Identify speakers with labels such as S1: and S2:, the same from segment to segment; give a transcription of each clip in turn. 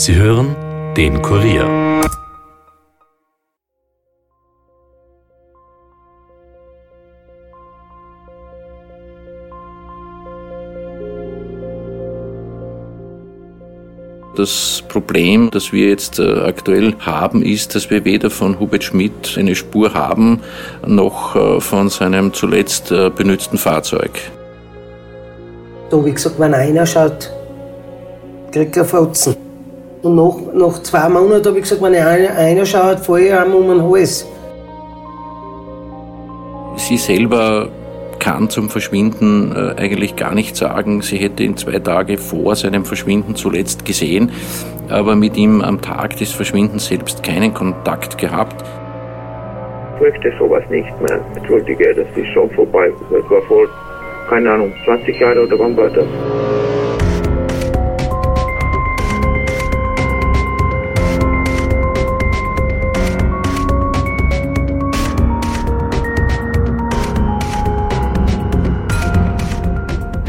S1: Sie hören den Kurier.
S2: Das Problem, das wir jetzt äh, aktuell haben, ist, dass wir weder von Hubert Schmidt eine Spur haben, noch äh, von seinem zuletzt äh, benützten Fahrzeug.
S3: Da ich gesagt, wenn einer schaut, kriegt er Fotzen. Und nach, nach zwei Monaten habe ich gesagt, wenn einer, einer schaut, fahre ich einem um den Hals.
S2: Sie selber kann zum Verschwinden äh, eigentlich gar nicht sagen. Sie hätte ihn zwei Tage vor seinem Verschwinden zuletzt gesehen, aber mit ihm am Tag des Verschwindens selbst keinen Kontakt gehabt.
S4: Ich möchte sowas nicht mehr. Entschuldige, das ist schon vorbei. Das war vor, keine Ahnung, 20 Jahren oder wann war das?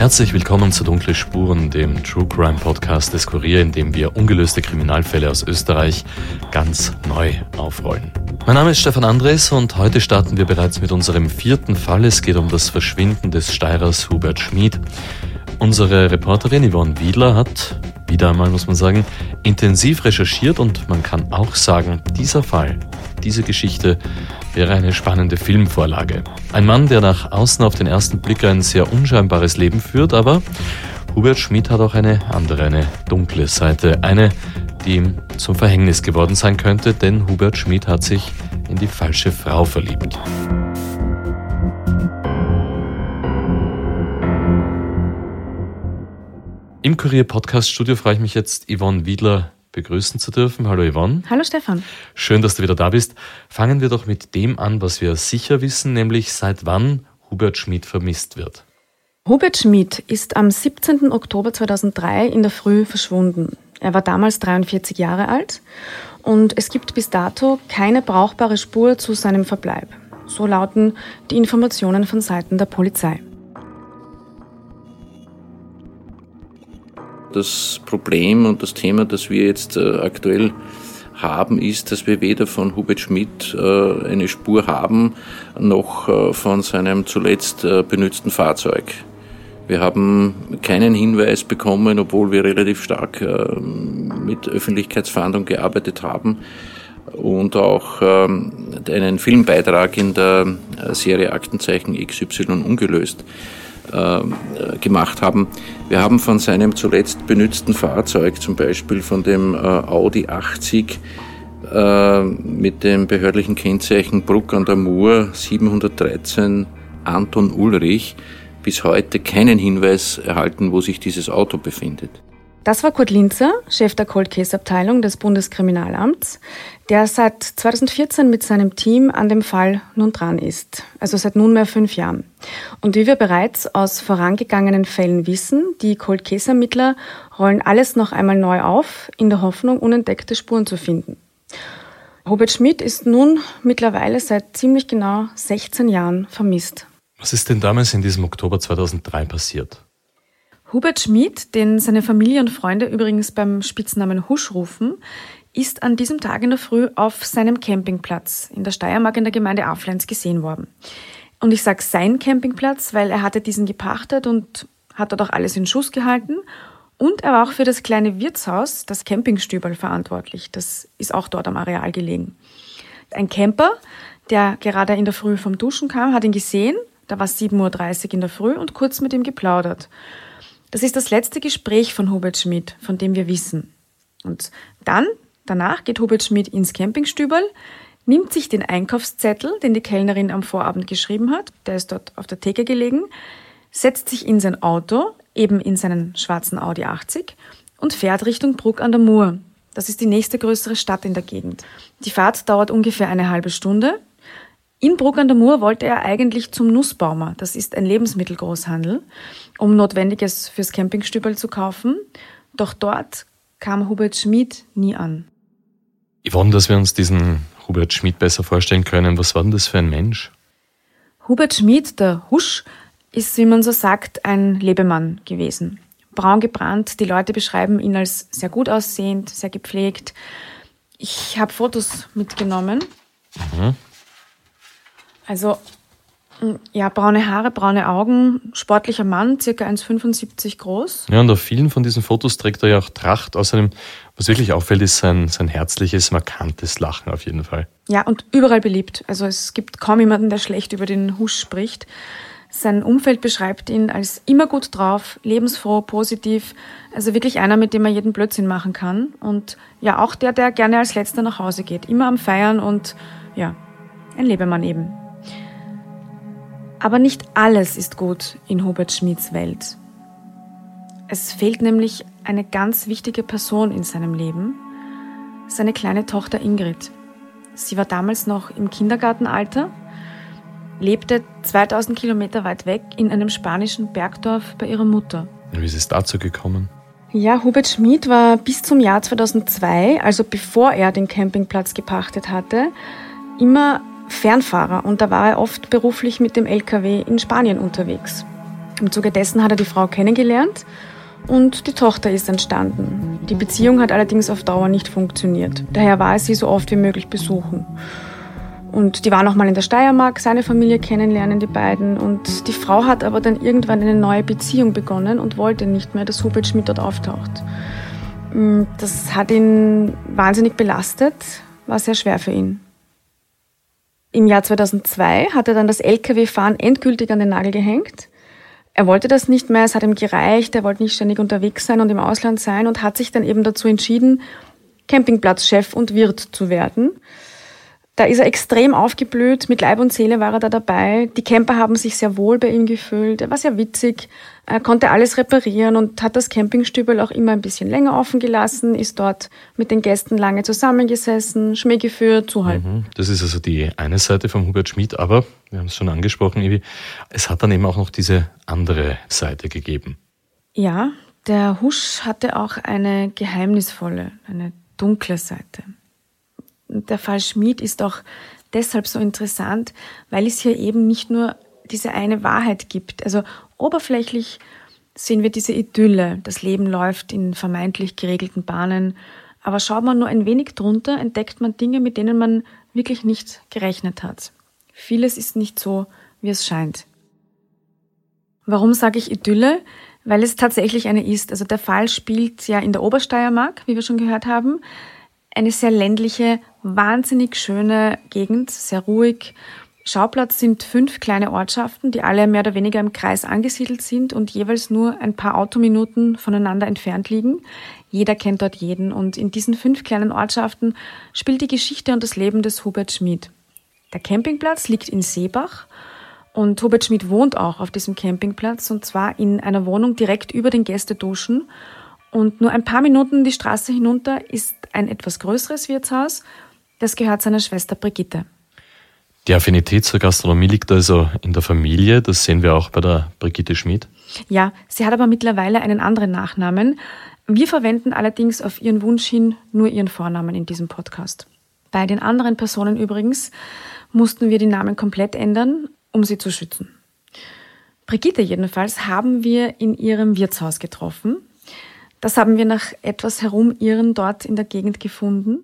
S1: Herzlich willkommen zu Dunkle Spuren, dem True Crime Podcast des Kurier, in dem wir ungelöste Kriminalfälle aus Österreich ganz neu aufrollen. Mein Name ist Stefan Andres und heute starten wir bereits mit unserem vierten Fall. Es geht um das Verschwinden des Steirers Hubert Schmid. Unsere Reporterin Yvonne Wiedler hat, wieder einmal muss man sagen, intensiv recherchiert und man kann auch sagen, dieser Fall, diese Geschichte wäre eine spannende Filmvorlage. Ein Mann, der nach außen auf den ersten Blick ein sehr unscheinbares Leben führt, aber Hubert Schmid hat auch eine andere, eine dunkle Seite. Eine, die ihm zum Verhängnis geworden sein könnte, denn Hubert Schmid hat sich in die falsche Frau verliebt. Im Kurier Podcast Studio freue ich mich jetzt, Yvonne Wiedler begrüßen zu dürfen. Hallo Yvonne.
S5: Hallo Stefan.
S1: Schön, dass du wieder da bist. Fangen wir doch mit dem an, was wir sicher wissen, nämlich seit wann Hubert Schmid vermisst wird.
S5: Hubert Schmid ist am 17. Oktober 2003 in der Früh verschwunden. Er war damals 43 Jahre alt und es gibt bis dato keine brauchbare Spur zu seinem Verbleib. So lauten die Informationen von Seiten der Polizei.
S2: Das Problem und das Thema, das wir jetzt äh, aktuell haben, ist, dass wir weder von Hubert Schmidt äh, eine Spur haben, noch äh, von seinem zuletzt benützten Fahrzeug. Wir haben keinen Hinweis bekommen, obwohl wir relativ stark mit Öffentlichkeitsfahndung gearbeitet haben und auch ähm, einen Filmbeitrag in der Serie Aktenzeichen XY ungelöst gemacht haben. Wir haben von seinem zuletzt benützten Fahrzeug, zum Beispiel von dem äh, Audi 80 äh, mit dem behördlichen Kennzeichen Bruck an der Mur 713 Anton Ulrich, bis heute keinen Hinweis erhalten, wo sich dieses Auto befindet.
S5: Das war Kurt Linzer, Chef der Cold Case Abteilung des Bundeskriminalamts, der seit 2014 mit seinem Team an dem Fall nun dran ist, also seit nunmehr fünf Jahren. Und wie wir bereits aus vorangegangenen Fällen wissen, die Cold Case Ermittler rollen alles noch einmal neu auf, in der Hoffnung, unentdeckte Spuren zu finden. Robert Schmidt ist nun mittlerweile seit ziemlich genau 16 Jahren vermisst.
S1: Was ist denn damals in diesem Oktober 2003 passiert?
S5: Hubert Schmid, den seine Familie und Freunde übrigens beim Spitznamen Husch rufen, ist an diesem Tag in der Früh auf seinem Campingplatz in der Steiermark in der Gemeinde Aflenz gesehen worden. Und ich sage sein Campingplatz, weil er hatte diesen gepachtet und hat dort auch alles in Schuss gehalten. Und er war auch für das kleine Wirtshaus, das Campingstübel, verantwortlich. Das ist auch dort am Areal gelegen. Ein Camper, der gerade in der Früh vom Duschen kam, hat ihn gesehen. Da war 7.30 Uhr in der Früh und kurz mit ihm geplaudert. Das ist das letzte Gespräch von Hubert Schmidt, von dem wir wissen. Und dann, danach geht Hubert Schmidt ins Campingstübel, nimmt sich den Einkaufszettel, den die Kellnerin am Vorabend geschrieben hat, der ist dort auf der Theke gelegen, setzt sich in sein Auto, eben in seinen schwarzen Audi 80 und fährt Richtung Bruck an der Mur. Das ist die nächste größere Stadt in der Gegend. Die Fahrt dauert ungefähr eine halbe Stunde in Bruck an der Mur wollte er eigentlich zum Nussbaumer, das ist ein Lebensmittelgroßhandel, um Notwendiges fürs Campingstübel zu kaufen. Doch dort kam Hubert Schmid nie an.
S1: Yvonne, dass wir uns diesen Hubert Schmid besser vorstellen können, was war denn das für ein Mensch?
S5: Hubert Schmid, der Husch, ist, wie man so sagt, ein Lebemann gewesen. braun gebrannt. Die Leute beschreiben ihn als sehr gut aussehend, sehr gepflegt. Ich habe Fotos mitgenommen. Mhm. Also ja, braune Haare, braune Augen, sportlicher Mann, circa 1,75 groß.
S1: Ja, und auf vielen von diesen Fotos trägt er ja auch Tracht. Außerdem, was wirklich auffällt, ist sein, sein herzliches, markantes Lachen auf jeden Fall.
S5: Ja, und überall beliebt. Also es gibt kaum jemanden, der schlecht über den Husch spricht. Sein Umfeld beschreibt ihn als immer gut drauf, lebensfroh, positiv. Also wirklich einer, mit dem man jeden Blödsinn machen kann. Und ja, auch der, der gerne als Letzter nach Hause geht. Immer am Feiern und ja, ein Lebemann eben. Aber nicht alles ist gut in Hubert Schmids Welt. Es fehlt nämlich eine ganz wichtige Person in seinem Leben, seine kleine Tochter Ingrid. Sie war damals noch im Kindergartenalter, lebte 2000 Kilometer weit weg in einem spanischen Bergdorf bei ihrer Mutter.
S1: Wie ist es dazu gekommen?
S5: Ja, Hubert Schmid war bis zum Jahr 2002, also bevor er den Campingplatz gepachtet hatte, immer Fernfahrer und da war er oft beruflich mit dem LKW in Spanien unterwegs. Im Zuge dessen hat er die Frau kennengelernt und die Tochter ist entstanden. Die Beziehung hat allerdings auf Dauer nicht funktioniert. Daher war er sie so oft wie möglich besuchen. Und die waren auch mal in der Steiermark, seine Familie kennenlernen, die beiden. Und die Frau hat aber dann irgendwann eine neue Beziehung begonnen und wollte nicht mehr, dass Hubert Schmidt dort auftaucht. Mm, das hat ihn wahnsinnig belastet, war sehr schwer für ihn. Im Jahr 2002 hat er dann das Lkw-Fahren endgültig an den Nagel gehängt. Er wollte das nicht mehr, es hat ihm gereicht, er wollte nicht ständig unterwegs sein und im Ausland sein und hat sich dann eben dazu entschieden, Campingplatzchef und Wirt zu werden. Da ist er extrem aufgeblüht, mit Leib und Seele war er da dabei. Die Camper haben sich sehr wohl bei ihm gefühlt. Er war sehr witzig, er konnte alles reparieren und hat das Campingstübel auch immer ein bisschen länger offen gelassen, ist dort mit den Gästen lange zusammengesessen, Schmäh geführt, so halt. Mhm.
S1: Das ist also die eine Seite von Hubert Schmid, aber wir haben es schon angesprochen, Evi, es hat dann eben auch noch diese andere Seite gegeben.
S5: Ja, der Husch hatte auch eine geheimnisvolle, eine dunkle Seite der Fall Schmid ist auch deshalb so interessant, weil es hier eben nicht nur diese eine Wahrheit gibt. Also oberflächlich sehen wir diese Idylle, das Leben läuft in vermeintlich geregelten Bahnen, aber schaut man nur ein wenig drunter, entdeckt man Dinge, mit denen man wirklich nicht gerechnet hat. Vieles ist nicht so, wie es scheint. Warum sage ich Idylle? Weil es tatsächlich eine ist. Also der Fall spielt ja in der Obersteiermark, wie wir schon gehört haben eine sehr ländliche, wahnsinnig schöne Gegend, sehr ruhig. Schauplatz sind fünf kleine Ortschaften, die alle mehr oder weniger im Kreis angesiedelt sind und jeweils nur ein paar Autominuten voneinander entfernt liegen. Jeder kennt dort jeden und in diesen fünf kleinen Ortschaften spielt die Geschichte und das Leben des Hubert Schmid. Der Campingplatz liegt in Seebach und Hubert Schmid wohnt auch auf diesem Campingplatz und zwar in einer Wohnung direkt über den Gästeduschen und nur ein paar Minuten die Straße hinunter ist ein etwas größeres Wirtshaus. Das gehört seiner Schwester Brigitte.
S1: Die Affinität zur Gastronomie liegt also in der Familie. Das sehen wir auch bei der Brigitte Schmid.
S5: Ja, sie hat aber mittlerweile einen anderen Nachnamen. Wir verwenden allerdings auf ihren Wunsch hin nur ihren Vornamen in diesem Podcast. Bei den anderen Personen übrigens mussten wir die Namen komplett ändern, um sie zu schützen. Brigitte jedenfalls haben wir in ihrem Wirtshaus getroffen. Das haben wir nach etwas Herumirren dort in der Gegend gefunden.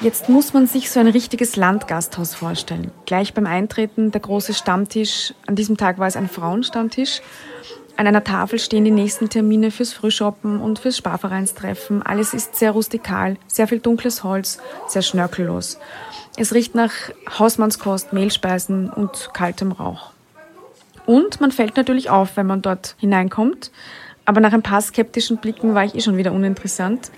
S5: Jetzt muss man sich so ein richtiges Landgasthaus vorstellen. Gleich beim Eintreten der große Stammtisch. An diesem Tag war es ein Frauenstammtisch. An einer Tafel stehen die nächsten Termine fürs Frühshoppen und fürs Sparvereinstreffen. Alles ist sehr rustikal, sehr viel dunkles Holz, sehr schnörkellos. Es riecht nach Hausmannskost, Mehlspeisen und kaltem Rauch. Und man fällt natürlich auf, wenn man dort hineinkommt. Aber nach ein paar skeptischen Blicken war ich eh schon wieder uninteressant.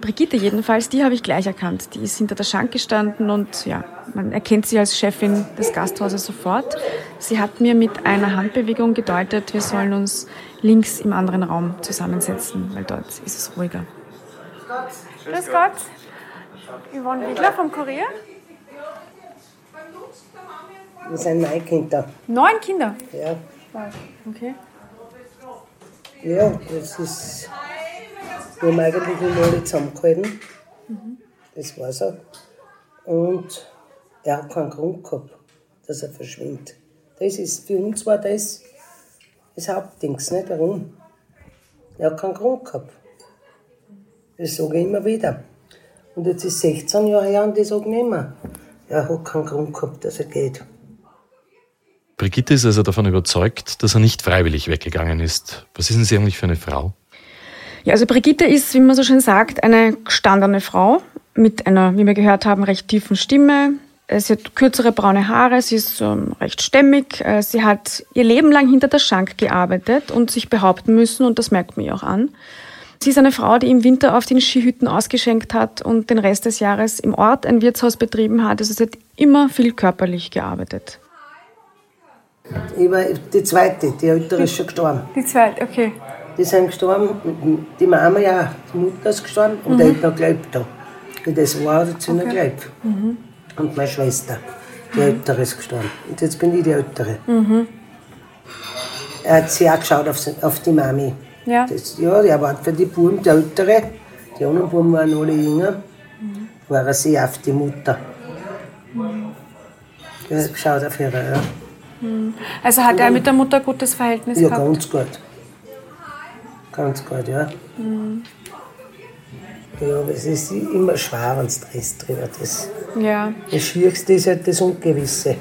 S5: Brigitte jedenfalls, die habe ich gleich erkannt. Die ist hinter der Schank gestanden und ja, man erkennt sie als Chefin des Gasthauses sofort. Sie hat mir mit einer Handbewegung gedeutet, wir sollen uns links im anderen Raum zusammensetzen, weil dort ist es ruhiger. Grüß Gott. Yvonne Wiegler vom Kurier.
S3: Wir sind neun Kinder.
S5: Neun Kinder?
S3: Ja.
S5: Okay.
S3: Ja, das ist. Wir haben eigentlich immer alle zusammengehalten. Mhm. Das war so. Und er hat keinen Grund gehabt, dass er verschwindet. Das ist, für uns war das das Hauptdings, nicht? Warum? Er hat keinen Grund gehabt. Das sage ich immer wieder. Und jetzt ist 16 Jahre her und ich sage nicht mehr. Er hat keinen Grund gehabt, dass er geht.
S1: Brigitte ist also davon überzeugt, dass er nicht freiwillig weggegangen ist. Was ist denn sie eigentlich für eine Frau?
S5: Ja, also Brigitte ist, wie man so schön sagt, eine gestandene Frau mit einer, wie wir gehört haben, recht tiefen Stimme. Äh, sie hat kürzere braune Haare, sie ist ähm, recht stämmig. Äh, sie hat ihr Leben lang hinter der Schank gearbeitet und sich behaupten müssen und das merkt man ihr auch an. Sie ist eine Frau, die im Winter auf den Skihütten ausgeschenkt hat und den Rest des Jahres im Ort ein Wirtshaus betrieben hat. Also sie hat immer viel körperlich gearbeitet.
S3: Ich war die zweite, die ältere ist schon gestorben.
S5: Die zweite, okay.
S3: Die sind gestorben, die Mama ja, die Mutter ist gestorben und mhm. der hat noch gelebt da. Das war, sie okay. noch gelebt. Mhm. Und meine Schwester, die mhm. ältere ist gestorben. Und jetzt bin ich die ältere. Mhm. Er hat sehr geschaut auf, auf die Mami. Ja. Das, ja, der war für die Buben, die ältere, die anderen Buben waren alle jünger, mhm. war er sehr auf die Mutter. Mhm. Er hat geschaut auf ihre, ja.
S5: Mhm. Also hat er mit der Mutter ein gutes Verhältnis
S3: ja,
S5: gehabt?
S3: Ja, ganz gut. Ganz gut, ja. Mhm. Ja, aber es ist immer schwer, wenn du Stress drüber das. Ja. Das Schwierigste ist halt das Ungewisse.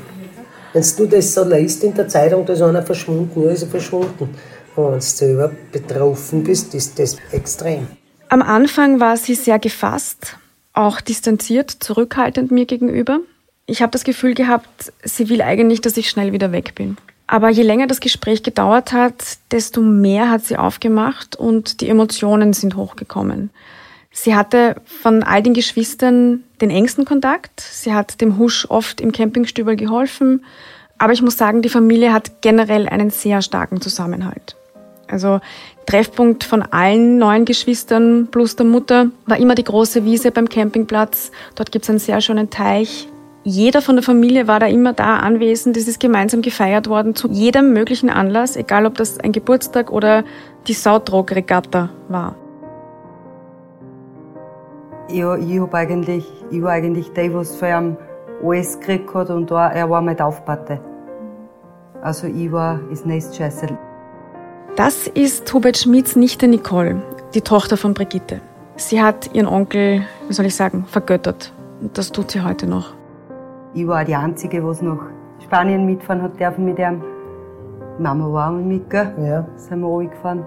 S3: Wenn du das so liest in der Zeitung, da ist einer verschwunden, ja, ist er verschwunden. Und wenn du selber betroffen bist, ist das extrem.
S5: Am Anfang war sie sehr gefasst, auch distanziert, zurückhaltend mir gegenüber. Ich habe das Gefühl gehabt, sie will eigentlich, dass ich schnell wieder weg bin. Aber je länger das Gespräch gedauert hat, desto mehr hat sie aufgemacht und die Emotionen sind hochgekommen. Sie hatte von all den Geschwistern den engsten Kontakt. Sie hat dem Husch oft im Campingstübel geholfen. Aber ich muss sagen, die Familie hat generell einen sehr starken Zusammenhalt. Also Treffpunkt von allen neun Geschwistern plus der Mutter war immer die große Wiese beim Campingplatz. Dort gibt es einen sehr schönen Teich. Jeder von der Familie war da immer da anwesend. Es ist gemeinsam gefeiert worden zu jedem möglichen Anlass, egal ob das ein Geburtstag oder die Sautrog-Regatta war.
S6: Ja, ich, hab eigentlich, ich war eigentlich der, was für ihn alles gekriegt hat und da, er war mein Taufpate. Also ich war das Nestscheißer.
S5: Das ist Hubert Schmids Nichte Nicole, die Tochter von Brigitte. Sie hat ihren Onkel, wie soll ich sagen, vergöttert. Und das tut sie heute noch.
S6: Ich war die Einzige, was nach Spanien mitfahren hat dürfen mit ihm. Mama war auch mit, gell? Ja. Sind wir alle gefahren.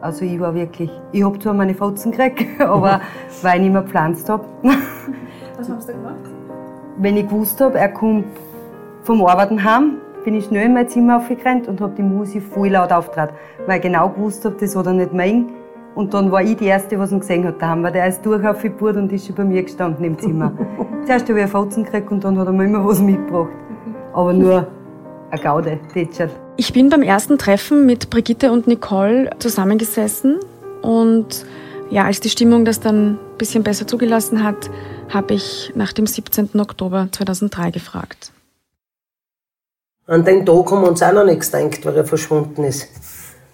S6: Also ich war wirklich, ich hab zwar meine Fotzen gekriegt, aber weil ich nicht mehr gepflanzt hab.
S5: Was hast du gemacht?
S6: Wenn ich gewusst hab, er kommt vom Arbeiten heim, bin ich schnell in mein Zimmer aufgerannt und hab die Musik voll laut auftrat, weil ich genau gewusst hab, das hat er nicht mein. Und dann war ich die Erste, was ihn gesehen hat daheim, weil der ist durch auf die Burt und ist schon bei mir gestanden im Zimmer. Zuerst habe ich einen Fotzen gekriegt und dann hat er mir immer was mitgebracht. Aber nur eine Gaude, Tätscherl.
S5: Ich bin beim ersten Treffen mit Brigitte und Nicole zusammengesessen und ja, als die Stimmung das dann ein bisschen besser zugelassen hat, habe ich nach dem 17. Oktober 2003 gefragt.
S3: An den Tag haben wir uns auch noch nichts gedacht, weil er verschwunden ist.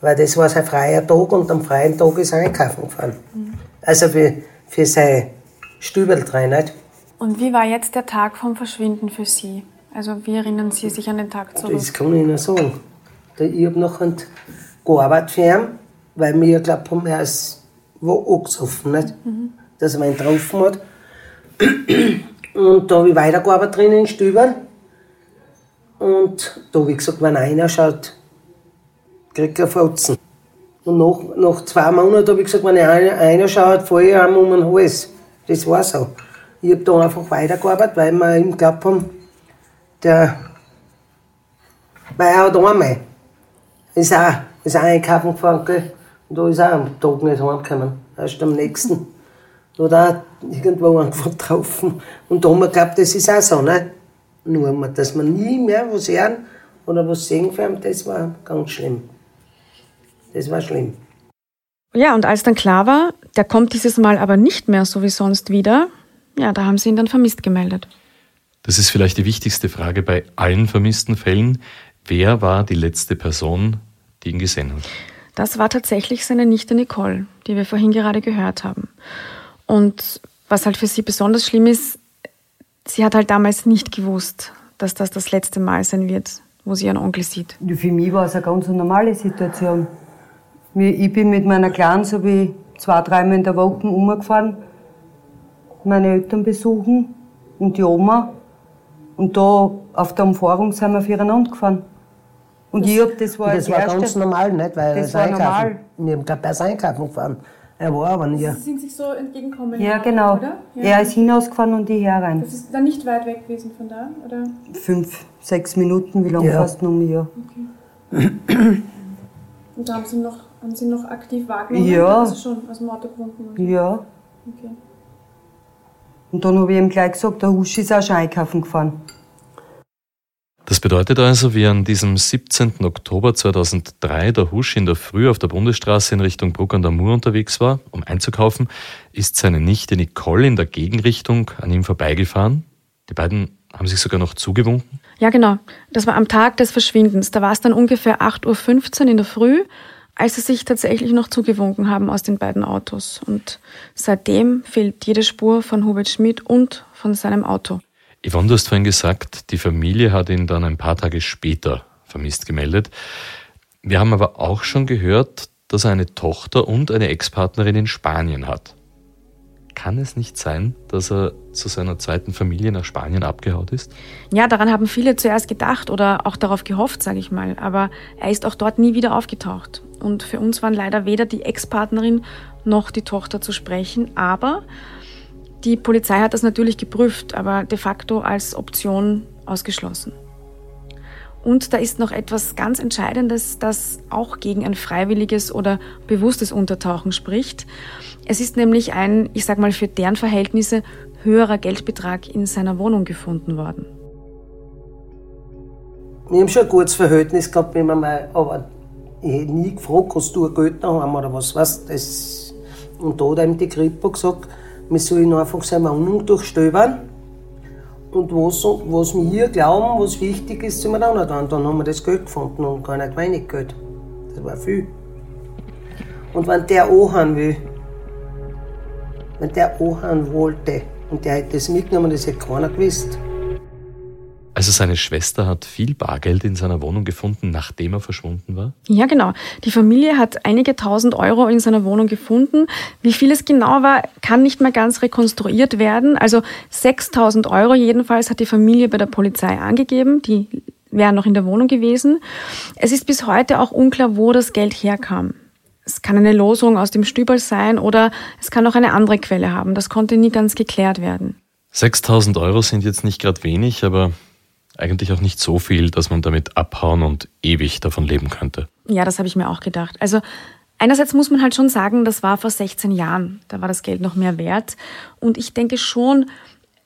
S3: Weil das war sein freier Tag und am freien Tag ist er einkaufen gefahren. Mhm. Also für, für sein Stübel drin. Nicht?
S5: Und wie war jetzt der Tag vom Verschwinden für Sie? Also wie erinnern Sie sich an den Tag zurück?
S3: Das kann ich Ihnen sagen. Ich habe nachher gearbeitet für ihn, weil wir geglaubt haben, er ist wo angesoffen, nicht? Mhm. dass er ihn getroffen hat. Und da habe ich weitergearbeitet drin in Stübern. Und da habe ich gesagt, wenn einer schaut, kriegt er Fotzen. Und nach, nach zwei Monaten habe ich gesagt, wenn einer, einer schaut, falle ich ihm um den Hals. Das war so. Ich habe da einfach weitergearbeitet, weil wir ihm geglaubt haben, der, weil er hat einmal, ist auch, ist auch einkaufen gefahren, gell? Und da ist auch am Tag nicht heimgekommen. Erst am nächsten. Da hat er irgendwo einfach getroffen. Und da haben wir geglaubt, das ist auch so, ne? Nur, dass man nie mehr was hören oder was sehen kann, das war ganz schlimm. Das war schlimm.
S5: Ja, und als dann klar war, der kommt dieses Mal aber nicht mehr so wie sonst wieder, ja, da haben sie ihn dann vermisst gemeldet.
S1: Das ist vielleicht die wichtigste Frage bei allen vermissten Fällen. Wer war die letzte Person, die ihn gesehen hat?
S5: Das war tatsächlich seine Nichte Nicole, die wir vorhin gerade gehört haben. Und was halt für sie besonders schlimm ist, sie hat halt damals nicht gewusst, dass das das letzte Mal sein wird, wo sie ihren Onkel sieht.
S6: Für mich war es eine ganz normale Situation. Ich bin mit meiner Kleinen so wie zwei, dreimal in der Woche umgefahren, meine Eltern besuchen und die Oma. Und da auf der Umfahrung sind wir aufeinander gefahren. Und das, ich hab, das war
S3: das,
S6: war
S3: erste, ganz normal, nicht? Weil
S6: das war normal.
S3: Wir haben gerade bei Einkaufen gefahren. Er war aber nie.
S5: Sie sind sich so entgegengekommen.
S6: Ja, genau. Oder? Ja. Er ist hinausgefahren und ich herein.
S5: Das ist dann nicht weit weg gewesen von da, oder?
S6: Fünf, sechs Minuten, wie lange ja. fast noch mehr. Okay.
S5: und da haben Sie noch, haben Sie noch aktiv wahrgenommen?
S6: Ja.
S5: Also schon aus dem Auto gewunken?
S6: Ja. Okay. Und dann habe ich ihm gleich gesagt, der Husch ist auch schon einkaufen gefahren.
S1: Das bedeutet also, wie an diesem 17. Oktober 2003 der Husch in der Früh auf der Bundesstraße in Richtung Bruck an der Mur unterwegs war, um einzukaufen, ist seine Nichte Nicole in der Gegenrichtung an ihm vorbeigefahren. Die beiden haben sich sogar noch zugewunken.
S5: Ja, genau. Das war am Tag des Verschwindens. Da war es dann ungefähr 8.15 Uhr in der Früh, als sie sich tatsächlich noch zugewunken haben aus den beiden Autos. Und seitdem fehlt jede Spur von Hubert Schmidt und von seinem Auto.
S1: Yvonne, du hast vorhin gesagt, die Familie hat ihn dann ein paar Tage später vermisst gemeldet. Wir haben aber auch schon gehört, dass er eine Tochter und eine Ex-Partnerin in Spanien hat. Kann es nicht sein, dass er zu seiner zweiten Familie nach Spanien abgehaut ist?
S5: Ja, daran haben viele zuerst gedacht oder auch darauf gehofft, sage ich mal. Aber er ist auch dort nie wieder aufgetaucht. Und für uns waren leider weder die Ex-Partnerin noch die Tochter zu sprechen. Aber die Polizei hat das natürlich geprüft, aber de facto als Option ausgeschlossen. Und da ist noch etwas ganz Entscheidendes, das auch gegen ein freiwilliges oder bewusstes Untertauchen spricht. Es ist nämlich ein, ich sag mal, für deren Verhältnisse höherer Geldbetrag in seiner Wohnung gefunden worden.
S3: Wir haben schon ein gutes Verhältnis gehabt, wenn man mal, aber ich hätte nie gefragt, hast du ein Geld haben oder was weißt das. Und da hat ihm die Kripo gesagt, wir sollen einfach seine Wohnung durchstöbern. Und was, was wir glauben, was wichtig ist, sind wir dann auch dran. Dann haben wir das Geld gefunden und gar nicht wenig Geld. Das war viel. Und wenn der anhauen will, wenn der anhauen wollte und der hätte das mitgenommen, das hätte keiner gewusst.
S1: Also seine Schwester hat viel Bargeld in seiner Wohnung gefunden, nachdem er verschwunden war?
S5: Ja, genau. Die Familie hat einige tausend Euro in seiner Wohnung gefunden. Wie viel es genau war, kann nicht mehr ganz rekonstruiert werden. Also 6000 Euro jedenfalls hat die Familie bei der Polizei angegeben. Die wären noch in der Wohnung gewesen. Es ist bis heute auch unklar, wo das Geld herkam. Es kann eine Losung aus dem Stübel sein oder es kann auch eine andere Quelle haben. Das konnte nie ganz geklärt werden.
S1: 6000 Euro sind jetzt nicht gerade wenig, aber eigentlich auch nicht so viel, dass man damit abhauen und ewig davon leben könnte.
S5: Ja, das habe ich mir auch gedacht. Also einerseits muss man halt schon sagen, das war vor 16 Jahren. Da war das Geld noch mehr wert. Und ich denke schon,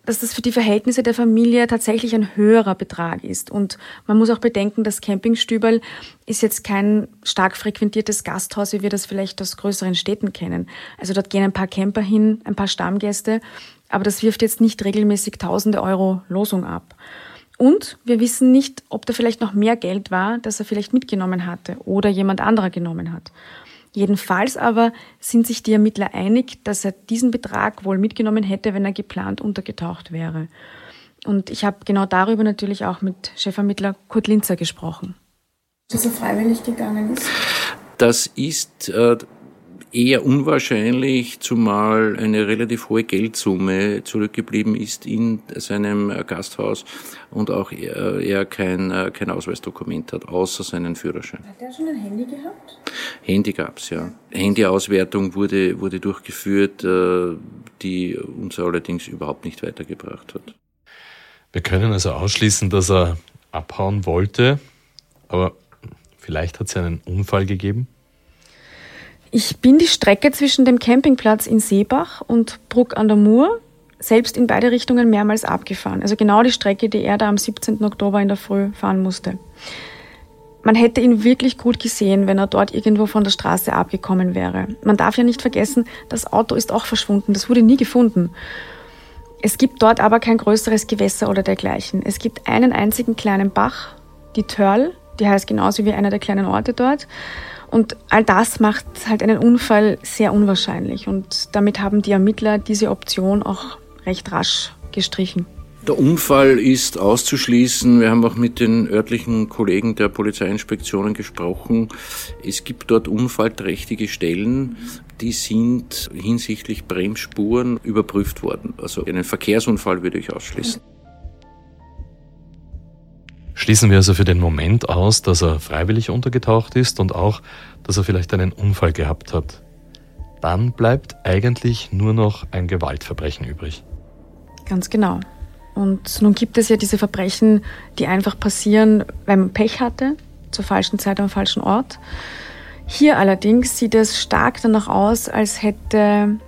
S5: dass das für die Verhältnisse der Familie tatsächlich ein höherer Betrag ist. Und man muss auch bedenken, das Campingstüberl ist jetzt kein stark frequentiertes Gasthaus, wie wir das vielleicht aus größeren Städten kennen. Also dort gehen ein paar Camper hin, ein paar Stammgäste, aber das wirft jetzt nicht regelmäßig tausende Euro Losung ab. Und wir wissen nicht, ob da vielleicht noch mehr Geld war, das er vielleicht mitgenommen hatte oder jemand anderer genommen hat. Jedenfalls aber sind sich die Ermittler einig, dass er diesen Betrag wohl mitgenommen hätte, wenn er geplant untergetaucht wäre. Und ich habe genau darüber natürlich auch mit Chefermittler Kurt Linzer gesprochen.
S7: Dass er freiwillig gegangen ist?
S2: Das ist äh, eher unwahrscheinlich, zumal eine relativ hohe Geldsumme zurückgeblieben ist in seinem Gasthaus und auch er, kein, kein Ausweisdokument hat, außer seinen Führerschein.
S7: Hat er schon ein Handy gehabt?
S2: Handy gab's ja. Handyauswertung wurde, wurde durchgeführt, äh, die uns allerdings überhaupt nicht weitergebracht hat.
S1: Wir können also ausschließen, dass er abhauen wollte, aber vielleicht hat es einen Unfall gegeben?
S5: Ich bin die Strecke zwischen dem Campingplatz in Seebach und Bruck an der Mur selbst in beide Richtungen mehrmals abgefahren. Also genau die Strecke, die er da am 17. Oktober in der Früh fahren musste. Man hätte ihn wirklich gut gesehen, wenn er dort irgendwo von der Straße abgekommen wäre. Man darf ja nicht vergessen, das Auto ist auch verschwunden. Das wurde nie gefunden. Es gibt dort aber kein größeres Gewässer oder dergleichen. Es gibt einen einzigen kleinen Bach, die Törl, die heißt genauso wie einer der kleinen Orte dort. Und all das macht halt einen Unfall sehr unwahrscheinlich. Und damit haben die Ermittler diese Option auch recht rasch gestrichen.
S2: Der Unfall ist auszuschließen. Wir haben auch mit den örtlichen Kollegen der Polizeiinspektionen gesprochen. Es gibt dort unfallträchtige Stellen, die sind hinsichtlich Bremsspuren überprüft worden. Also einen Verkehrsunfall würde ich ausschließen.
S1: Schließen wir also für den Moment aus, dass er freiwillig untergetaucht ist und auch, dass er vielleicht einen Unfall gehabt hat. Dann bleibt eigentlich nur noch ein Gewaltverbrechen übrig.
S5: Ganz genau. Und nun gibt es ja diese Verbrechen, die einfach passieren, weil man Pech hatte, zur falschen Zeit am falschen Ort. Hier allerdings sieht es stark danach aus, als hätte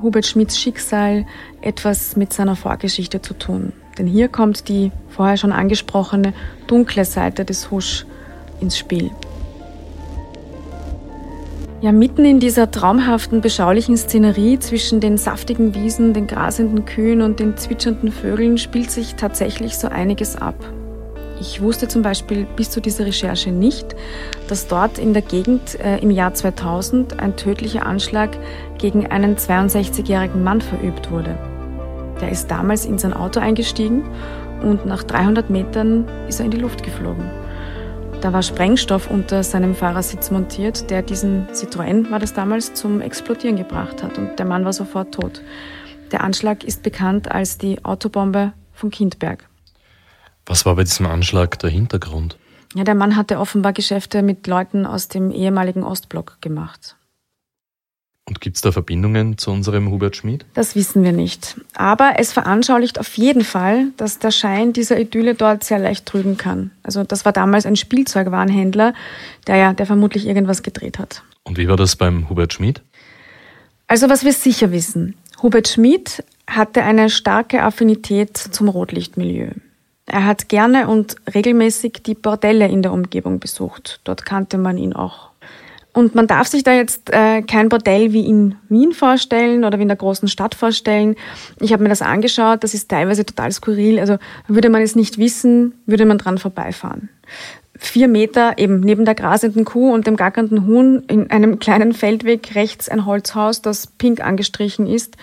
S5: Hubert Schmidts Schicksal etwas mit seiner Vorgeschichte zu tun. Denn hier kommt die vorher schon angesprochene dunkle Seite des Husch ins Spiel. Ja, mitten in dieser traumhaften, beschaulichen Szenerie zwischen den saftigen Wiesen, den grasenden Kühen und den zwitschernden Vögeln spielt sich tatsächlich so einiges ab. Ich wusste zum Beispiel bis zu dieser Recherche nicht, dass dort in der Gegend äh, im Jahr 2000 ein tödlicher Anschlag gegen einen 62-jährigen Mann verübt wurde. Der ist damals in sein Auto eingestiegen und nach 300 Metern ist er in die Luft geflogen. Da war Sprengstoff unter seinem Fahrersitz montiert, der diesen Citroën, war das damals, zum Explodieren gebracht hat und der Mann war sofort tot. Der Anschlag ist bekannt als die Autobombe von Kindberg.
S1: Was war bei diesem Anschlag der Hintergrund?
S5: Ja, der Mann hatte offenbar Geschäfte mit Leuten aus dem ehemaligen Ostblock gemacht.
S1: Und gibt es da Verbindungen zu unserem Hubert Schmid?
S5: Das wissen wir nicht. Aber es veranschaulicht auf jeden Fall, dass der Schein dieser Idylle dort sehr leicht trügen kann. Also das war damals ein Spielzeugwarenhändler, der ja, der vermutlich irgendwas gedreht hat.
S1: Und wie war das beim Hubert Schmid?
S5: Also was wir sicher wissen, Hubert Schmid hatte eine starke Affinität zum Rotlichtmilieu. Er hat gerne und regelmäßig die Bordelle in der Umgebung besucht. Dort kannte man ihn auch und man darf sich da jetzt äh, kein Bordell wie in Wien vorstellen oder wie in der großen Stadt vorstellen. Ich habe mir das angeschaut, das ist teilweise total skurril. Also würde man es nicht wissen, würde man dran vorbeifahren. Vier Meter eben neben der grasenden Kuh und dem gackernden Huhn in einem kleinen Feldweg rechts ein Holzhaus, das pink angestrichen ist.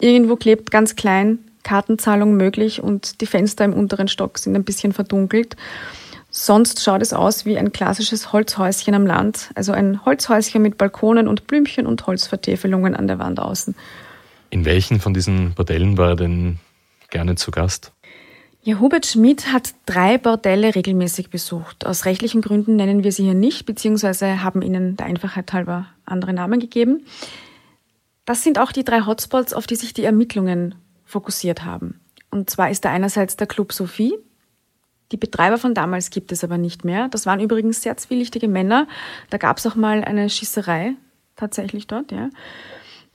S5: Irgendwo klebt ganz klein Kartenzahlung möglich und die Fenster im unteren Stock sind ein bisschen verdunkelt. Sonst schaut es aus wie ein klassisches Holzhäuschen am Land, also ein Holzhäuschen mit Balkonen und Blümchen und Holzvertäfelungen an der Wand außen.
S1: In welchen von diesen Bordellen war er denn gerne zu Gast?
S5: Ja, Hubert Schmidt hat drei Bordelle regelmäßig besucht. Aus rechtlichen Gründen nennen wir sie hier nicht, beziehungsweise haben ihnen der Einfachheit halber andere Namen gegeben. Das sind auch die drei Hotspots, auf die sich die Ermittlungen fokussiert haben. Und zwar ist da einerseits der Club Sophie, die Betreiber von damals gibt es aber nicht mehr. Das waren übrigens sehr zwielichtige Männer. Da gab es auch mal eine Schießerei tatsächlich dort. Ja.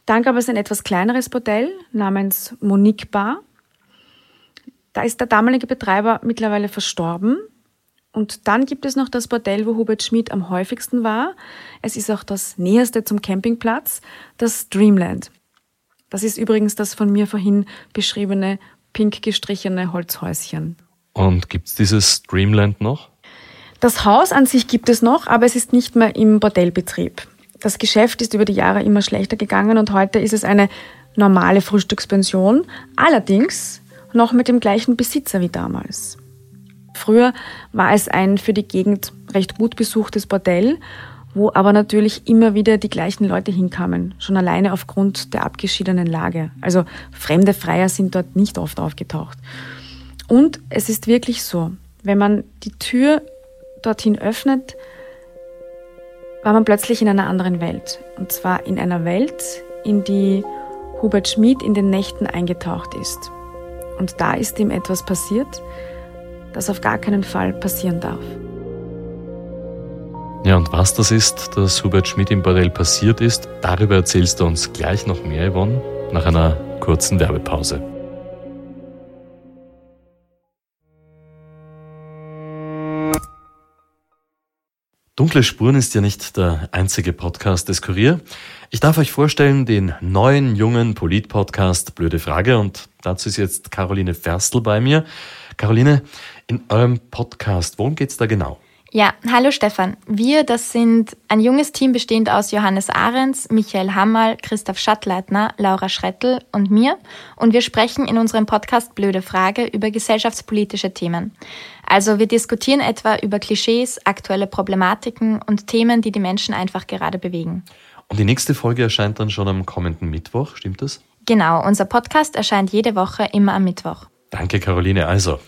S5: Dann gab es ein etwas kleineres Bordell namens Monique Bar. Da ist der damalige Betreiber mittlerweile verstorben. Und dann gibt es noch das Bordell, wo Hubert Schmid am häufigsten war. Es ist auch das näherste zum Campingplatz, das Dreamland. Das ist übrigens das von mir vorhin beschriebene pink gestrichene Holzhäuschen.
S1: Und gibt es dieses Dreamland noch?
S5: Das Haus an sich gibt es noch, aber es ist nicht mehr im Bordellbetrieb. Das Geschäft ist über die Jahre immer schlechter gegangen und heute ist es eine normale Frühstückspension, allerdings noch mit dem gleichen Besitzer wie damals. Früher war es ein für die Gegend recht gut besuchtes Bordell, wo aber natürlich immer wieder die gleichen Leute hinkamen, schon alleine aufgrund der abgeschiedenen Lage. Also fremde Freier sind dort nicht oft aufgetaucht. Und es ist wirklich so, wenn man die Tür dorthin öffnet, war man plötzlich in einer anderen Welt. Und zwar in einer Welt, in die Hubert Schmid in den Nächten eingetaucht ist. Und da ist ihm etwas passiert, das auf gar keinen Fall passieren darf.
S1: Ja, und was das ist, dass Hubert Schmid im Bordell passiert ist, darüber erzählst du uns gleich noch mehr, Yvonne, nach einer kurzen Werbepause. Dunkle Spuren ist ja nicht der einzige Podcast des Kurier. Ich darf euch vorstellen den neuen, jungen Polit-Podcast Blöde Frage und dazu ist jetzt Caroline Ferstl bei mir. Caroline, in eurem Podcast, worum geht's da genau?
S8: Ja, hallo Stefan. Wir, das sind ein junges Team bestehend aus Johannes Ahrens, Michael Hammerl, Christoph Schattleitner, Laura Schrettel und mir. Und wir sprechen in unserem Podcast Blöde Frage über gesellschaftspolitische Themen. Also wir diskutieren etwa über Klischees, aktuelle Problematiken und Themen, die die Menschen einfach gerade bewegen.
S1: Und die nächste Folge erscheint dann schon am kommenden Mittwoch, stimmt das?
S8: Genau, unser Podcast erscheint jede Woche immer am Mittwoch.
S1: Danke, Caroline. Also,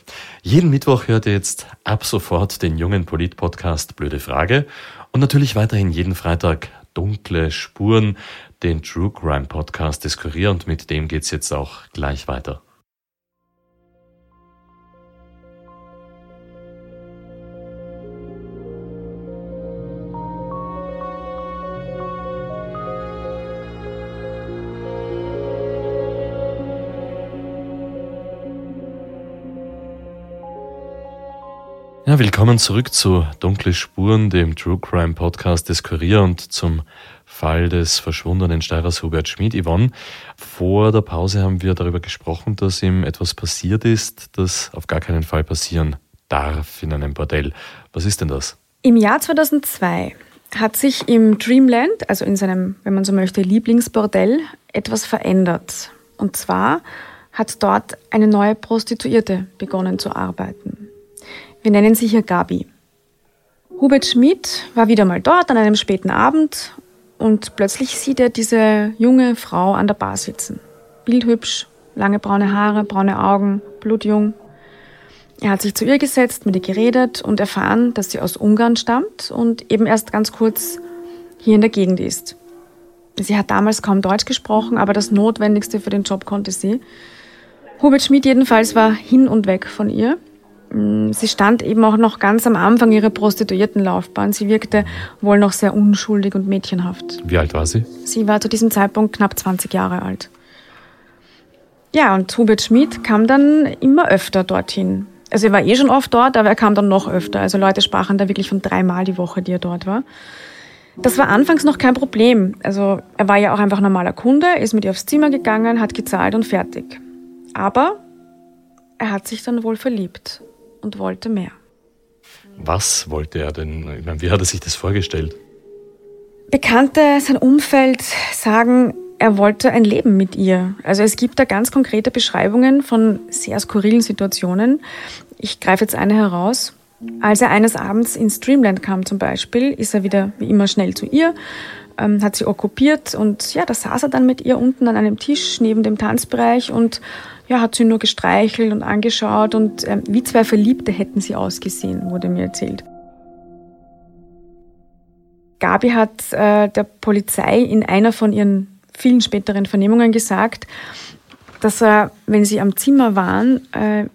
S1: jeden Mittwoch hört ihr jetzt ab sofort den jungen Polit-Podcast Blöde Frage und natürlich weiterhin jeden Freitag Dunkle Spuren, den True Crime Podcast des Kurier und mit dem geht's jetzt auch gleich weiter. Willkommen zurück zu Dunkle Spuren, dem True Crime Podcast des Kurier und zum Fall des verschwundenen Steirers Hubert Schmid. Yvonne, vor der Pause haben wir darüber gesprochen, dass ihm etwas passiert ist, das auf gar keinen Fall passieren darf in einem Bordell. Was ist denn das?
S5: Im Jahr 2002 hat sich im Dreamland, also in seinem, wenn man so möchte, Lieblingsbordell, etwas verändert. Und zwar hat dort eine neue Prostituierte begonnen zu arbeiten. Wir nennen sie hier Gabi. Hubert Schmidt war wieder mal dort an einem späten Abend und plötzlich sieht er diese junge Frau an der Bar sitzen. Bildhübsch, lange braune Haare, braune Augen, blutjung. Er hat sich zu ihr gesetzt, mit ihr geredet und erfahren, dass sie aus Ungarn stammt und eben erst ganz kurz hier in der Gegend ist. Sie hat damals kaum Deutsch gesprochen, aber das Notwendigste für den Job konnte sie. Hubert Schmidt jedenfalls war hin und weg von ihr sie stand eben auch noch ganz am Anfang ihrer Prostituiertenlaufbahn. Sie wirkte wohl noch sehr unschuldig und mädchenhaft.
S1: Wie alt war sie?
S5: Sie war zu diesem Zeitpunkt knapp 20 Jahre alt. Ja, und Hubert Schmid kam dann immer öfter dorthin. Also er war eh schon oft dort, aber er kam dann noch öfter. Also Leute sprachen da wirklich von dreimal die Woche, die er dort war. Das war anfangs noch kein Problem. Also er war ja auch einfach normaler Kunde, ist mit ihr aufs Zimmer gegangen, hat gezahlt und fertig. Aber er hat sich dann wohl verliebt und wollte mehr.
S1: Was wollte er denn? Ich meine, wie hat er sich das vorgestellt?
S5: Bekannte, sein Umfeld sagen, er wollte ein Leben mit ihr. Also es gibt da ganz konkrete Beschreibungen von sehr skurrilen Situationen. Ich greife jetzt eine heraus. Als er eines Abends ins Dreamland kam zum Beispiel, ist er wieder wie immer schnell zu ihr, ähm, hat sie okkupiert und ja, da saß er dann mit ihr unten an einem Tisch neben dem Tanzbereich und ja, hat sie nur gestreichelt und angeschaut und ähm, wie zwei Verliebte hätten sie ausgesehen, wurde mir erzählt. Gabi hat äh, der Polizei in einer von ihren vielen späteren Vernehmungen gesagt, dass er, wenn sie am Zimmer waren, äh,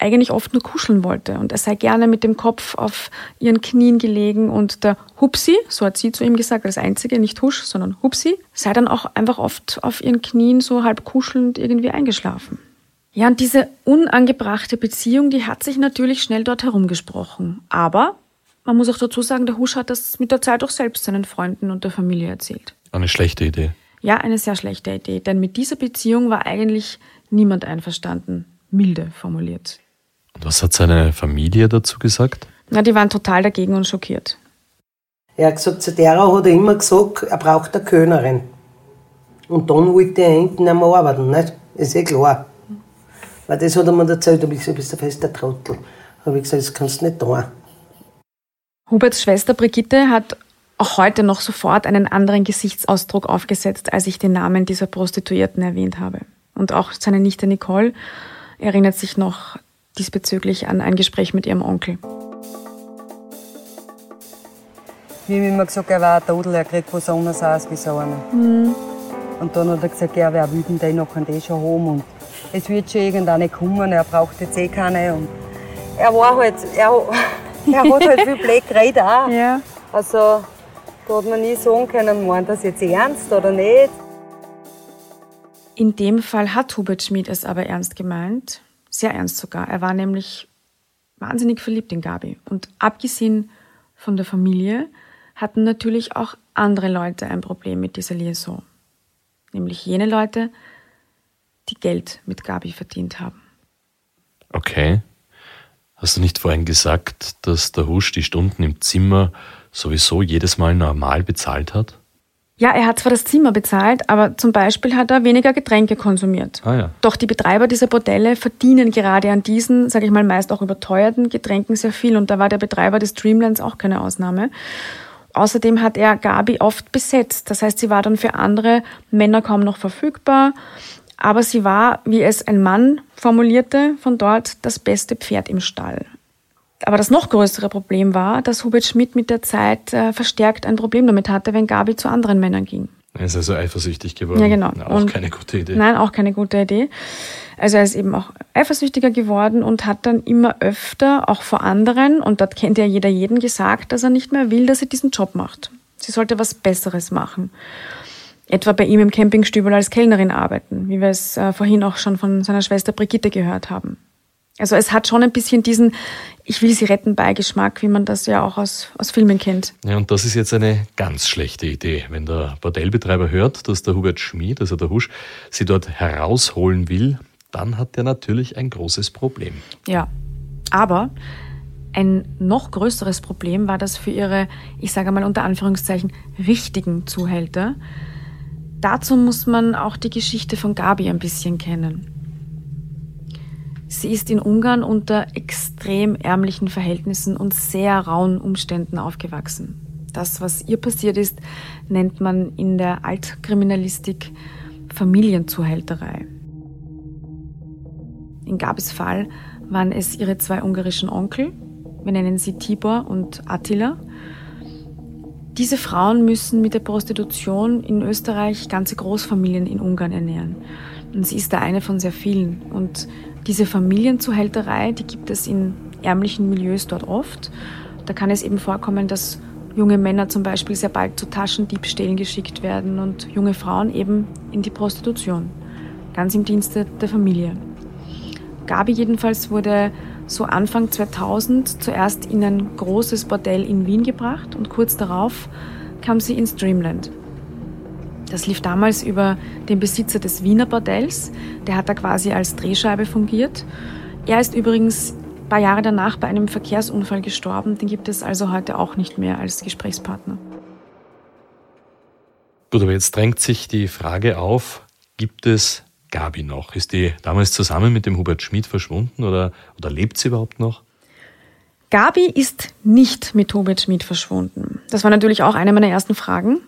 S5: eigentlich oft nur kuscheln wollte und er sei gerne mit dem Kopf auf ihren Knien gelegen und der Hupsi, so hat sie zu ihm gesagt, als einzige, nicht Husch, sondern Hupsi, sei dann auch einfach oft auf ihren Knien so halb kuschelnd irgendwie eingeschlafen. Ja, und diese unangebrachte Beziehung, die hat sich natürlich schnell dort herumgesprochen. Aber man muss auch dazu sagen, der Husch hat das mit der Zeit auch selbst seinen Freunden und der Familie erzählt.
S1: Eine schlechte Idee.
S5: Ja, eine sehr schlechte Idee, denn mit dieser Beziehung war eigentlich niemand einverstanden, milde formuliert.
S1: Und was hat seine Familie dazu gesagt?
S5: Na, die waren total dagegen und schockiert.
S3: Er hat gesagt, zu der hat er immer gesagt, er braucht eine Könnerin. Und dann wollte er hinten mehr arbeiten, nicht? Ist eh klar. Weil das hat er mir erzählt, habe ich gesagt, du bist ein fester Trottel. Habe ich gesagt, das kannst du nicht tun.
S5: Huberts Schwester Brigitte hat auch heute noch sofort einen anderen Gesichtsausdruck aufgesetzt, als ich den Namen dieser Prostituierten erwähnt habe. Und auch seine Nichte Nicole erinnert sich noch diesbezüglich an ein Gespräch mit ihrem Onkel.
S6: Wie ich immer gesagt er war ein Todel, er kriegt was anderes aus wie so einer. Mhm. Und dann hat er gesagt, wer will denn den noch an den schon haben? Und es wird schon irgendeine kommen, er braucht jetzt eh keine. Und er war halt, er, er hat halt viel Blöd geredet auch. Ja. Also da hat man nie sagen können, meint das jetzt ernst oder nicht.
S5: In dem Fall hat Hubert Schmid es aber ernst gemeint, sehr ernst sogar. Er war nämlich wahnsinnig verliebt in Gabi. Und abgesehen von der Familie hatten natürlich auch andere Leute ein Problem mit dieser Liaison. Nämlich jene Leute, die Geld mit Gabi verdient haben.
S1: Okay. Hast du nicht vorhin gesagt, dass der Husch die Stunden im Zimmer sowieso jedes Mal normal bezahlt hat?
S5: Ja, er hat zwar das Zimmer bezahlt, aber zum Beispiel hat er weniger Getränke konsumiert.
S1: Ah ja.
S5: Doch die Betreiber dieser Bordelle verdienen gerade an diesen, sage ich mal, meist auch überteuerten Getränken sehr viel. Und da war der Betreiber des Dreamlands auch keine Ausnahme. Außerdem hat er Gabi oft besetzt. Das heißt, sie war dann für andere Männer kaum noch verfügbar. Aber sie war, wie es ein Mann formulierte, von dort das beste Pferd im Stall. Aber das noch größere Problem war, dass Hubert Schmidt mit der Zeit äh, verstärkt ein Problem damit hatte, wenn Gabi zu anderen Männern ging.
S1: Er ist also eifersüchtig geworden.
S5: Ja, genau.
S1: auch
S5: Und-
S1: keine gute Idee.
S5: Nein, auch keine gute Idee. Also er ist eben auch eifersüchtiger geworden und hat dann immer öfter, auch vor anderen, und dort kennt ja jeder jeden, gesagt, dass er nicht mehr will, dass sie diesen Job macht. Sie sollte was Besseres machen. Etwa bei ihm im Campingstübel als Kellnerin arbeiten, wie wir es äh, vorhin auch schon von seiner Schwester Brigitte gehört haben. Also es hat schon ein bisschen diesen Ich will sie retten Beigeschmack, wie man das ja auch aus, aus Filmen kennt.
S1: Ja, und das ist jetzt eine ganz schlechte Idee. Wenn der Bordellbetreiber hört, dass der Hubert Schmid, also der Husch, sie dort herausholen will, dann hat er natürlich ein großes Problem.
S5: Ja, aber ein noch größeres Problem war das für ihre, ich sage mal unter Anführungszeichen, richtigen Zuhälter. Dazu muss man auch die Geschichte von Gabi ein bisschen kennen. Sie ist in Ungarn unter extrem ärmlichen Verhältnissen und sehr rauen Umständen aufgewachsen. Das, was ihr passiert ist, nennt man in der Altkriminalistik Familienzuhälterei. In Gabis Fall waren es ihre zwei ungarischen Onkel, wir nennen sie Tibor und Attila. Diese Frauen müssen mit der Prostitution in Österreich ganze Großfamilien in Ungarn ernähren. Und sie ist da eine von sehr vielen. Und diese Familienzuhälterei, die gibt es in ärmlichen Milieus dort oft. Da kann es eben vorkommen, dass junge Männer zum Beispiel sehr bald zu Taschendiebstählen geschickt werden und junge Frauen eben in die Prostitution. Ganz im Dienste der Familie. Gabi jedenfalls wurde so Anfang 2000 zuerst in ein großes Bordell in Wien gebracht und kurz darauf kam sie ins Dreamland. Das lief damals über den Besitzer des Wiener Bordells, der hat da quasi als Drehscheibe fungiert. Er ist übrigens ein paar Jahre danach bei einem Verkehrsunfall gestorben, den gibt es also heute auch nicht mehr als Gesprächspartner.
S1: Gut, aber jetzt drängt sich die Frage auf, gibt es Gabi noch? Ist die damals zusammen mit dem Hubert Schmid verschwunden oder, oder lebt sie überhaupt noch?
S5: Gabi ist nicht mit Hubert Schmid verschwunden. Das war natürlich auch eine meiner ersten Fragen.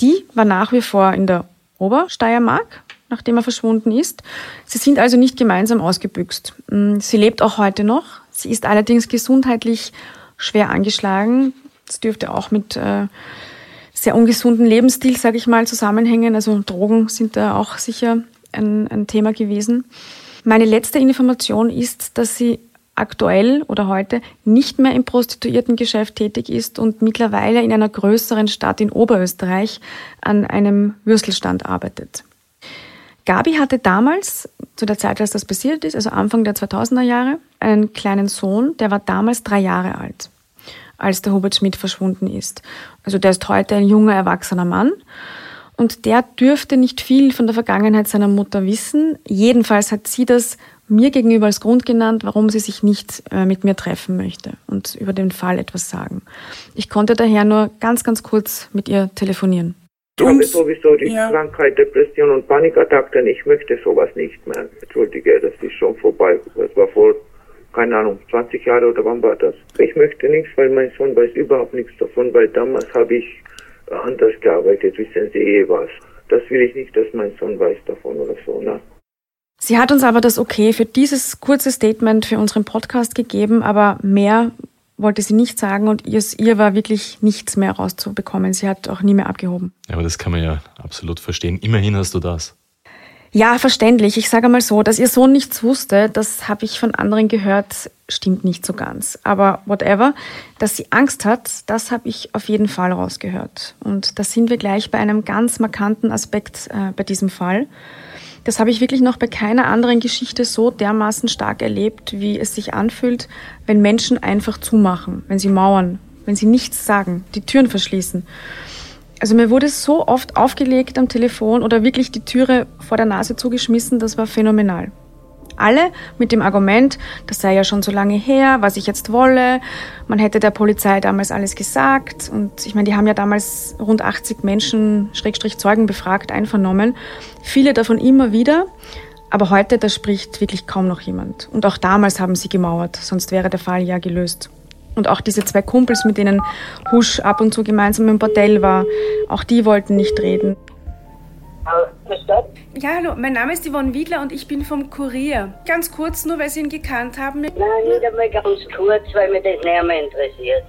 S5: Die war nach wie vor in der Obersteiermark, nachdem er verschwunden ist. Sie sind also nicht gemeinsam ausgebüxt. Mm, Sie lebt auch heute noch. Sie ist allerdings gesundheitlich schwer angeschlagen. Das dürfte auch mit äh, sehr ungesunden Lebensstil, sage ich mal, zusammenhängen. Also Drogen sind da auch sicher ein, ein Thema gewesen. Meine letzte Information ist, dass sie aktuell oder heute nicht mehr im Prostituiertengeschäft tätig ist und mittlerweile in einer größeren Stadt in Oberösterreich an einem Würstelstand arbeitet. Gabi hatte damals, zu der Zeit, als das passiert ist, also Anfang der 2000er Jahre, einen kleinen Sohn, der war damals drei Jahre alt, als der Hubert Schmidt verschwunden ist. Also der ist heute ein junger, erwachsener Mann. Und der dürfte nicht viel von der Vergangenheit seiner Mutter wissen. Jedenfalls hat sie das mir gegenüber als Grund genannt, warum sie sich nicht äh, mit mir treffen möchte und über den Fall etwas sagen. Ich konnte daher nur ganz, ganz kurz mit ihr telefonieren.
S4: Ich habe sowieso die Krankheit, Depression und Panikattacken. Ich möchte sowas nicht mehr. Entschuldige, das ist schon vorbei. Das war vor, keine Ahnung, 20 Jahre oder wann war das? Ich möchte nichts, weil mein Sohn weiß überhaupt nichts davon, weil damals habe ich anders gearbeitet, wissen Sie eh was. Das will ich nicht, dass mein Sohn weiß davon oder so, ne?
S5: Sie hat uns aber das Okay für dieses kurze Statement für unseren Podcast gegeben, aber mehr wollte sie nicht sagen und ihr, ihr war wirklich nichts mehr rauszubekommen. Sie hat auch nie mehr abgehoben.
S1: Ja, aber das kann man ja absolut verstehen. Immerhin hast du das.
S5: Ja, verständlich. Ich sage mal so, dass ihr Sohn nichts wusste, das habe ich von anderen gehört, stimmt nicht so ganz. Aber whatever, dass sie Angst hat, das habe ich auf jeden Fall rausgehört. Und da sind wir gleich bei einem ganz markanten Aspekt äh, bei diesem Fall. Das habe ich wirklich noch bei keiner anderen Geschichte so dermaßen stark erlebt, wie es sich anfühlt, wenn Menschen einfach zumachen, wenn sie mauern, wenn sie nichts sagen, die Türen verschließen. Also mir wurde so oft aufgelegt am Telefon oder wirklich die Türe vor der Nase zugeschmissen, das war phänomenal. Alle mit dem Argument, das sei ja schon so lange her, was ich jetzt wolle. Man hätte der Polizei damals alles gesagt. Und ich meine, die haben ja damals rund 80 Menschen, Schrägstrich Zeugen befragt, einvernommen. Viele davon immer wieder. Aber heute, da spricht wirklich kaum noch jemand. Und auch damals haben sie gemauert, sonst wäre der Fall ja gelöst. Und auch diese zwei Kumpels, mit denen Husch ab und zu gemeinsam im Bordell war, auch die wollten nicht reden.
S9: Ja, hallo, mein Name ist Yvonne Wiedler und ich bin vom Kurier. Ganz kurz, nur weil Sie ihn gekannt haben.
S10: Nein, nicht einmal ganz kurz, weil mich das nicht mehr interessiert.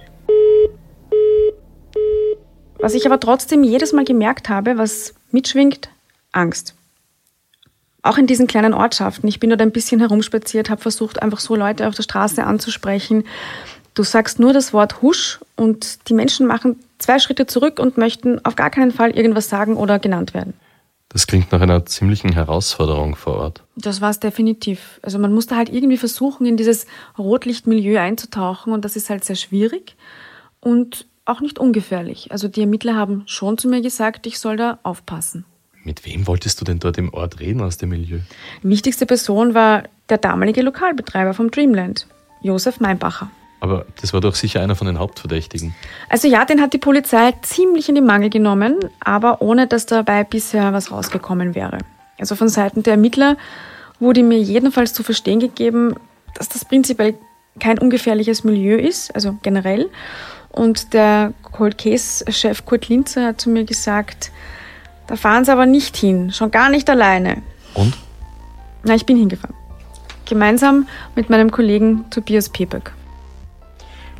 S5: Was ich aber trotzdem jedes Mal gemerkt habe, was mitschwingt, Angst. Auch in diesen kleinen Ortschaften. Ich bin dort ein bisschen herumspaziert, habe versucht, einfach so Leute auf der Straße anzusprechen. Du sagst nur das Wort Husch und die Menschen machen zwei Schritte zurück und möchten auf gar keinen Fall irgendwas sagen oder genannt werden.
S1: Das klingt nach einer ziemlichen Herausforderung vor Ort.
S5: Das war es definitiv. Also man musste halt irgendwie versuchen, in dieses Rotlichtmilieu einzutauchen und das ist halt sehr schwierig und auch nicht ungefährlich. Also die Ermittler haben schon zu mir gesagt, ich soll da aufpassen.
S1: Mit wem wolltest du denn dort im Ort reden aus dem Milieu?
S5: Die wichtigste Person war der damalige Lokalbetreiber vom Dreamland, Josef Meinbacher.
S1: Aber das war doch sicher einer von den Hauptverdächtigen.
S5: Also ja, den hat die Polizei ziemlich in den Mangel genommen, aber ohne dass dabei bisher was rausgekommen wäre. Also von Seiten der Ermittler wurde mir jedenfalls zu verstehen gegeben, dass das prinzipiell kein ungefährliches Milieu ist, also generell. Und der Cold Case-Chef Kurt Linzer hat zu mir gesagt, da fahren sie aber nicht hin, schon gar nicht alleine.
S1: Und?
S5: Na, ich bin hingefahren. Gemeinsam mit meinem Kollegen Tobias Pepek.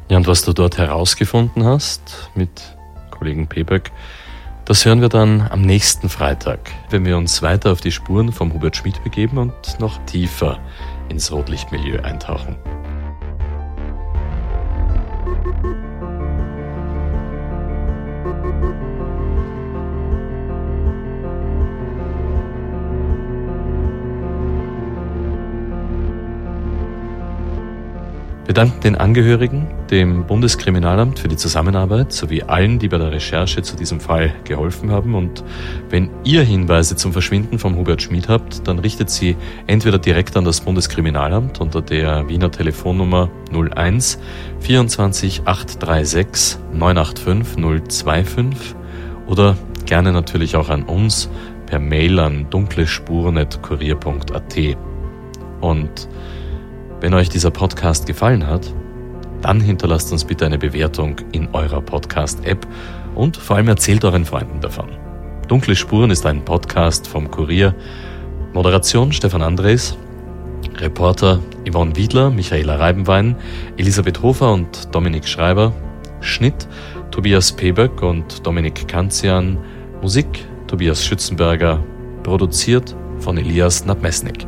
S1: Ja, und was du dort herausgefunden hast mit Kollegen Pepek, das hören wir dann am nächsten Freitag, wenn wir uns weiter auf die Spuren vom Hubert Schmidt begeben und noch tiefer ins Rotlichtmilieu eintauchen. Wir danken den Angehörigen, dem Bundeskriminalamt für die Zusammenarbeit sowie allen, die bei der Recherche zu diesem Fall geholfen haben. Und wenn ihr Hinweise zum Verschwinden von Hubert Schmid habt, dann richtet sie entweder direkt an das Bundeskriminalamt unter der Wiener Telefonnummer 01 24 836 985 025 oder gerne natürlich auch an uns per Mail an dunklespuren.kurier.at. Und wenn euch dieser Podcast gefallen hat, dann hinterlasst uns bitte eine Bewertung in eurer Podcast-App und vor allem erzählt euren Freunden davon. Dunkle Spuren ist ein Podcast vom Kurier. Moderation Stefan Andres, Reporter Yvonne Wiedler, Michaela Reibenwein, Elisabeth Hofer und Dominik Schreiber, Schnitt Tobias Peböck und Dominik Kanzian, Musik Tobias Schützenberger, produziert von Elias Nabmesnik.